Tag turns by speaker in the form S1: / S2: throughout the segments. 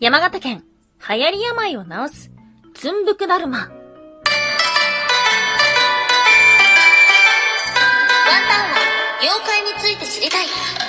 S1: 山形県、流行り病を治す、つんぶくだるま。ワンタン
S2: は、妖怪について知りたい。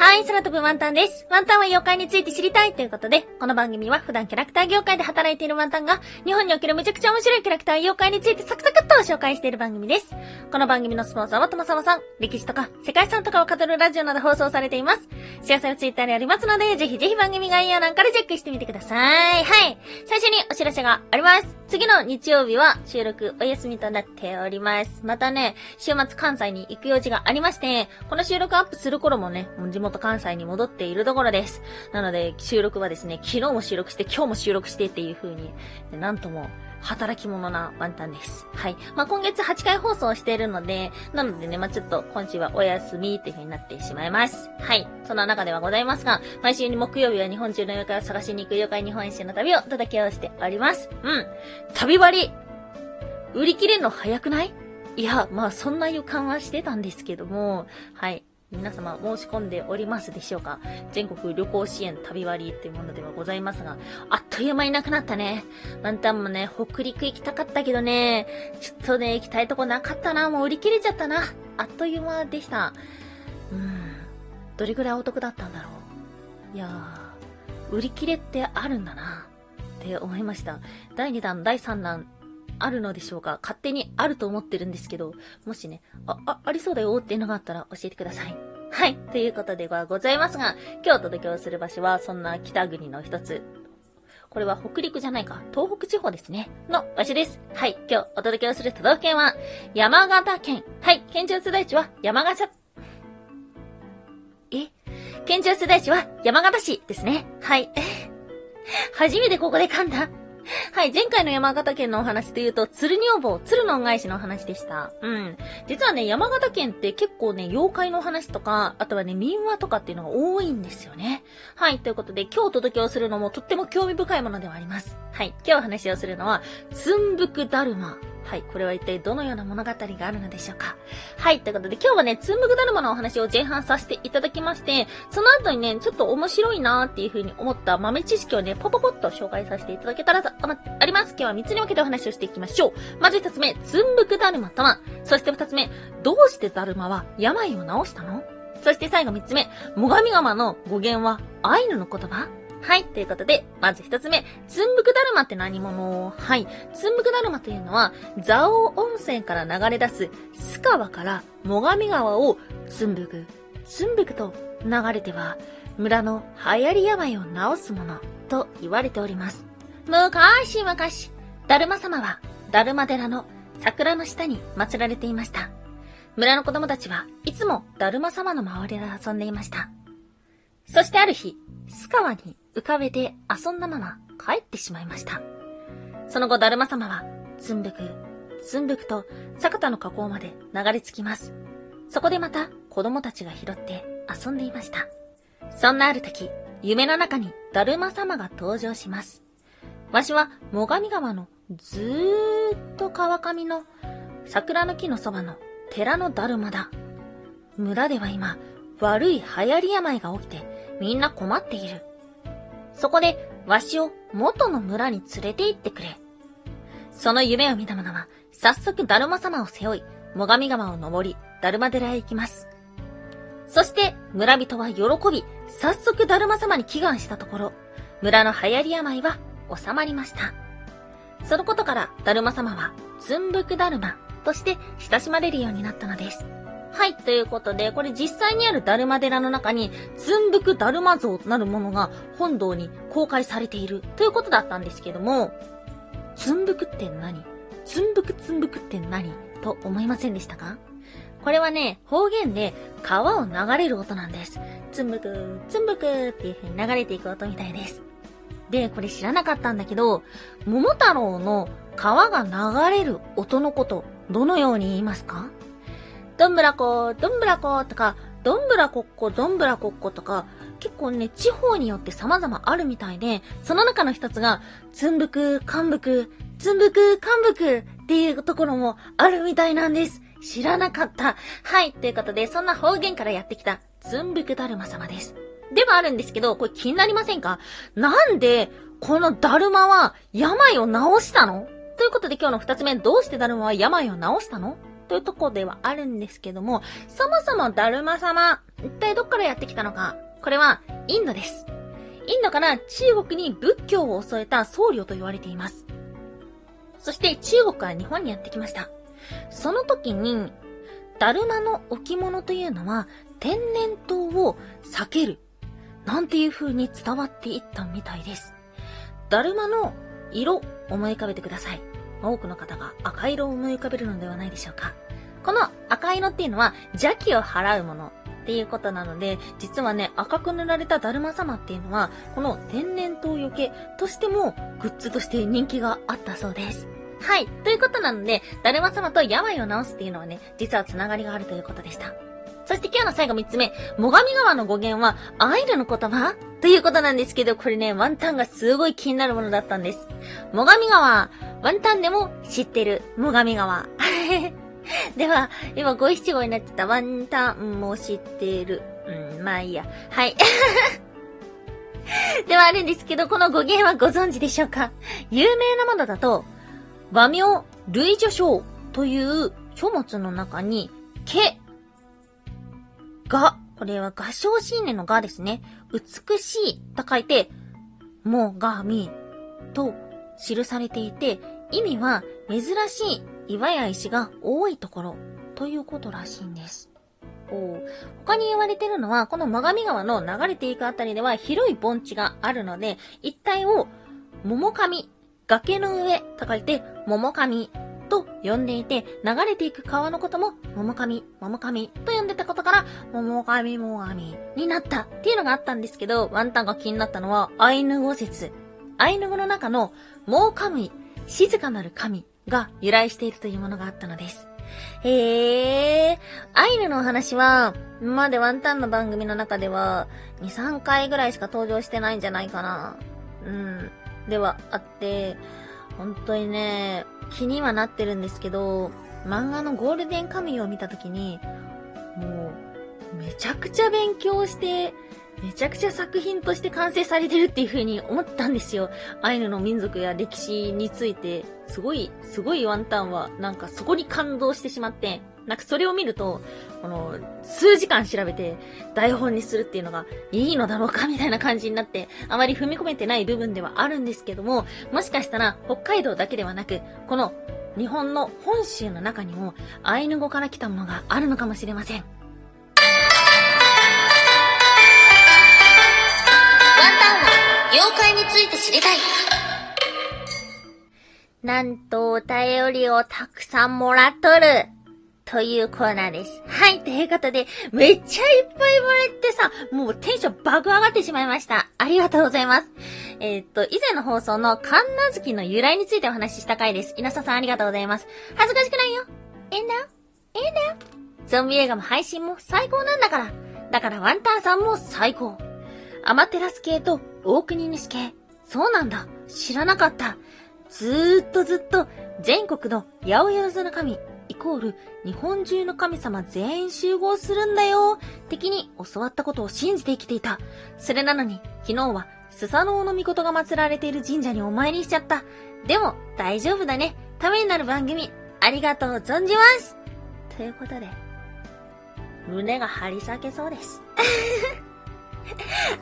S1: はい、空飛ぶワンタンです。ワンタンは妖怪について知りたいということで、この番組は普段キャラクター業界で働いているワンタンが、日本におけるめちゃくちゃ面白いキャラクター妖怪についてサクサクっと紹介している番組です。この番組のスポンサーはともさまさん、歴史とか世界遺産とかを語るラジオなど放送されています。幸せはツイッターにありますので、ぜひぜひ番組概要欄からチェックしてみてください。はい。最初にお知らせがあります。次の日曜日は収録お休みとなっております。またね、週末関西に行く用事がありまして、この収録アップする頃もね、もう地元元関西に戻っているところです。なので、収録はですね、昨日も収録して、今日も収録してっていう風に、なんとも、働き者なワンタンです。はい。まあ、今月8回放送しているので、なのでね、まあ、ちょっと今週はお休みっていう風になってしまいます。はい。そんな中ではございますが、毎週に木曜日は日本中の妖怪を探しに行く妖怪日本一周の旅を届けをしております。うん。旅割売り切れるの早くない？いや、まあそんな予感はしてたんですけども、はい。皆様申し込んでおりますでしょうか？全国旅行支援旅割っていうものではございますが、あっという間になくなったね。ワンタンもね、北陸行きたかったけどね、ちょっとね、行きたいとこなかったな。もう売り切れちゃったな。あっという間でした。うん。どれぐらいお得だったんだろう？いやー、売り切れってあるんだな。って思いました。第2弾、第3弾、あるのでしょうか？勝手にあると思ってるんですけど、もしね、あ、あ、ありそうだよっていうのがあったら教えてください。はい。ということではございますが、今日お届けをする場所は、そんな北国の一つ。これは北陸じゃないか、東北地方ですね。の場所です。はい。今日お届けをする都道府県は、山形県。はい。県庁所在地は山形、え？県庁所在地は山形市ですね。はい。初めてここで噛んだ。はい、前回の山形県のお話で言うと、鶴女房、鶴の恩返しのお話でした。うん。実はね、山形県って結構ね、妖怪の話とか、あとはね、民話とかっていうのが多いんですよね。はい、ということで、今日お届けをするのもとっても興味深いものではあります。はい、今日お話をするのは、つんぶくだるま。はい。これは一体どのような物語があるのでしょうか？はい。ということで今日はね、つんぶくだるまのお話を前半させていただきまして、その後にね、ちょっと面白いなーっていう風に思った豆知識をね、ポポポッと紹介させていただけたらと思ってあります。今日は3つに分けてお話をしていきましょう。まず1つ目、つんぶくだるまとは、そして2つ目、どうしてだるまは病を治したの？そして最後3つ目、最上川の語源はアイヌの言葉？はい。ということで、まず一つ目、つんぶくだるまって何者？はい。つんぶくだるまというのは、蔵王温泉から流れ出す、須川から最上川をつんぶく、つんぶくと流れては、村の流行り病を治すものと言われております。昔々、だるま様は、だるま寺の桜の下に祀られていました。村の子供たちはいつもだるま様の周りで遊んでいました。そしてある日、須川に浮かべて遊んだまま帰ってしまいました。その後、だるま様は、つんぶく、つんぶくと、坂田の河口まで流れ着きます。そこでまた、子供たちが拾って遊んでいました。そんなある時、夢の中にだるま様が登場します。わしは、最上川のずーっと川上の桜の木のそばの寺のだるまだ。村では今、悪い流行り病が起きて、みんな困っている。そこで、わしを元の村に連れて行ってくれ。その夢を見た者は、早速だるま様を背負い、最上川を登り、だるま寺へ行きます。そして、村人は喜び、早速だるま様に祈願したところ、村の流行り病は収まりました。そのことから、だるま様は、つんぶくだるまとして親しまれるようになったのです。はい、ということで、これ実際にあるダルマ寺の中に、つんぶくだるま像となるものが本堂に公開されているということだったんですけども、つんぶくって何？つんぶくつんぶくって何と思いませんでしたか？これはね、方言で川を流れる音なんです。つんぶく、つんぶくっていう風に流れていく音みたいです。で、これ知らなかったんだけど、桃太郎の川が流れる音のこと、どのように言いますか？どんぶらこ、どんぶらことか、どんぶらこっこ、どんぶらこっことか、結構ね、地方によって様々あるみたいで、その中の一つが、つんぶく、かんぶく、つんぶく、かんぶくっていうところもあるみたいなんです。知らなかった。はい、ということで、そんな方言からやってきた、つんぶくだるま様です。ではあるんですけど、これ気になりませんか？なんで、このだるまは病を治したの？ということで今日の二つ目、どうしてだるまは病を治したの？というとこではあるんですけども、そもそもだるま様、一体どっからやってきたのかこれは、インドです。インドから中国に仏教を襲えた僧侶と言われています。そして中国から日本にやってきました。その時に、だるまの置物というのは天然痘を避ける。なんていう風に伝わっていったみたいです。だるまの色、思い浮かべてください。多くの方が赤色を思い浮かべるのではないでしょうか。この赤色っていうのは邪気を払うものっていうことなので、実はね、赤く塗られただるま様っていうのは、この天然痘よけとしてもグッズとして人気があったそうです。はい。ということなので、だるま様と病を治すっていうのはね、実は繋がりがあるということでした。そして今日の最後3つ目、最上川の語源は、アイヌの言葉？ということなんですけど、これね、ワンタンがすごい気になるものだったんです。最上川、ワンタンでも知ってる、最上川。では、今五七五になってたワンタンも知ってる。うん、まあいいや。はい。ではあるんですけど、この語源はご存知でしょうか？有名なものだと、和名類女章という書物の中に、けが、これは合唱シーネのがですね。美しいと書いて、もがみと記されていて、意味は珍しい岩や石が多いところということらしいんです。他に言われてるのは、この最上川の流れていくあたりでは広い盆地があるので、一帯を桃上、崖の上と書いて桃上と呼んでいて、流れていく川のことも、桃神、桃神と呼んでたことから、桃神、桃神になったっていうのがあったんですけど、ワンタンが気になったのは、アイヌ語説。アイヌ語の中の、モーカムイ、静かなる神が由来しているというものがあったのです。へえ、アイヌのお話は、までワンタンの番組の中では、2、3回ぐらいしか登場してないんじゃないかな。うん。ではあって、本当にね、気にはなってるんですけど、漫画のゴールデンカムイを見たときに、もう、めちゃくちゃ勉強して、めちゃくちゃ作品として完成されてるっていう風に思ったんですよ。アイヌの民族や歴史について、すごい、すごいワンタンは、なんかそこに感動してしまって、なんかそれを見ると、この、数時間調べて台本にするっていうのがいいのだろうかみたいな感じになって、あまり踏み込めてない部分ではあるんですけども、もしかしたら北海道だけではなく、この日本の本州の中にもアイヌ語から来たものがあるのかもしれません。
S2: 妖怪について知りたい。
S1: なんとお便りをたくさんもらっとる。というコーナーです。はい、ということで、めっちゃいっぱいもらってさ、もうテンション爆上がってしまいました。ありがとうございます。えー、っと、以前の放送の神奈月の由来についてお話しした回です。稲佐さんありがとうございます。恥ずかしくないよ。えんだ？えんだよ。ゾンビ映画も配信も最高なんだから。だからワンタンさんも最高。アマテラス系と大国主系。そうなんだ。知らなかった。ずーっとずっと全国の八百万の神イコール日本中の神様全員集合するんだよ。敵に教わったことを信じて生きていた。それなのに、昨日はスサノオノミコトが祀られている神社にお参りしちゃった。でも、大丈夫だね。ためになる番組、ありがとう存じます。ということで、胸が張り裂けそうです。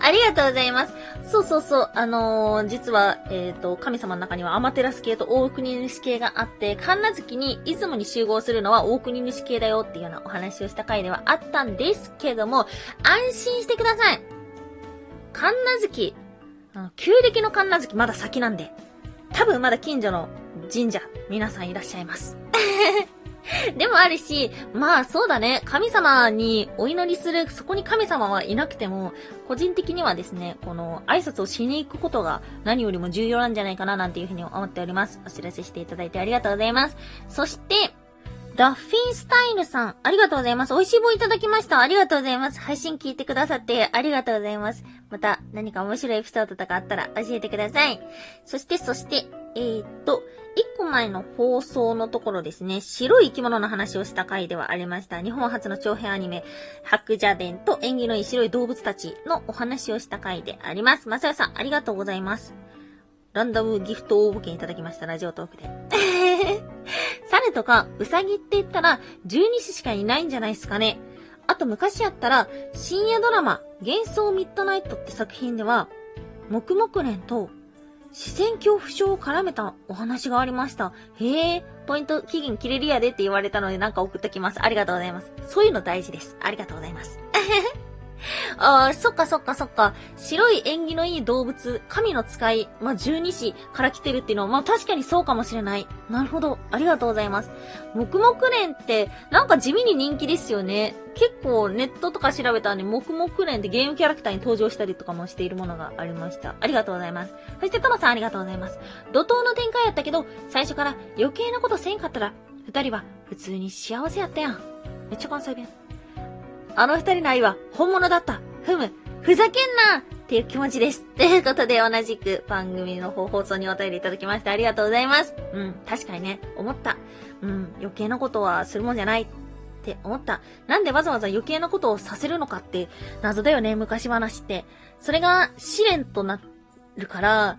S1: ありがとうございます。そうそうそう。あのー、実は、えっ、ー、と、神様の中にはアマテラス系と大国主系があって、神奈月に出雲に集合するのは大国主系だよっていうようなお話をした回ではあったんですけども、安心してください。神奈月、旧暦の神奈月まだ先なんで、多分まだ近所の神社、皆さんいらっしゃいます。でもあるし、まあそうだね、神様にお祈りする、そこに神様はいなくても、個人的にはですね、この挨拶をしに行くことが何よりも重要なんじゃないかななんていうふうに思っております。お知らせしていただいてありがとうございます。そして、ダッフィンスタイルさん、ありがとうございます。美味しい棒いただきました。ありがとうございます。配信聞いてくださってありがとうございます。また何か面白いエピソードとかあったら教えてください。そして、そして、えー、っと、一個前の放送のところですね、白い生き物の話をした回ではありました。日本初の長編アニメ、白蛇伝と縁起のいい白い動物たちのお話をした回であります。まさやさん、ありがとうございます。ランダムギフト応募券いただきました、ラジオトークで。猿とか、うさぎって言ったら、十二支しかいないんじゃないですかね。あと昔やったら、深夜ドラマ、幻想ミッドナイトって作品では、黙々連と、視線恐怖症を絡めたお話がありました。へえ、ポイント期限切れるやでって言われたのでなんか送っときます。ありがとうございます。そういうの大事です。ありがとうございます。ああ、そっかそっかそっか。白い縁起のいい動物、神の使い、まあ、十二支から来てるっていうのは、まあ、確かにそうかもしれない。なるほど。ありがとうございます。黙々連って、なんか地味に人気ですよね。結構ネットとか調べたらね、黙々連ってゲームキャラクターに登場したりとかもしているものがありました。ありがとうございます。そして、トマさんありがとうございます。怒涛の展開やったけど、最初から余計なことせんかったら、二人は普通に幸せやったやん。めっちゃ関西弁。あの二人の愛は本物だった。ふむ、ふざけんなっていう気持ちです。ということで、同じく番組の放送にお便りいただきましてありがとうございます。うん、確かにね、思った。うん、余計なことはするもんじゃないって思った。なんでわざわざ余計なことをさせるのかって謎だよね、昔話って。それが試練となるから、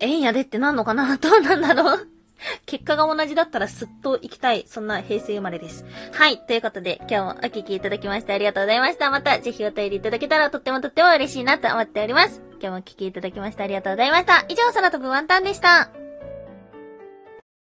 S1: えんやでってなんのかな？どうなんだろう？結果が同じだったらすっと行きたい。そんな平成生まれです。はい。ということで、今日もお聞きいただきましてありがとうございました。また、ぜひお便りいただけたらとってもとっても嬉しいなと思っております。今日もお聞きいただきましてありがとうございました。以上、空飛ぶワンタンでした。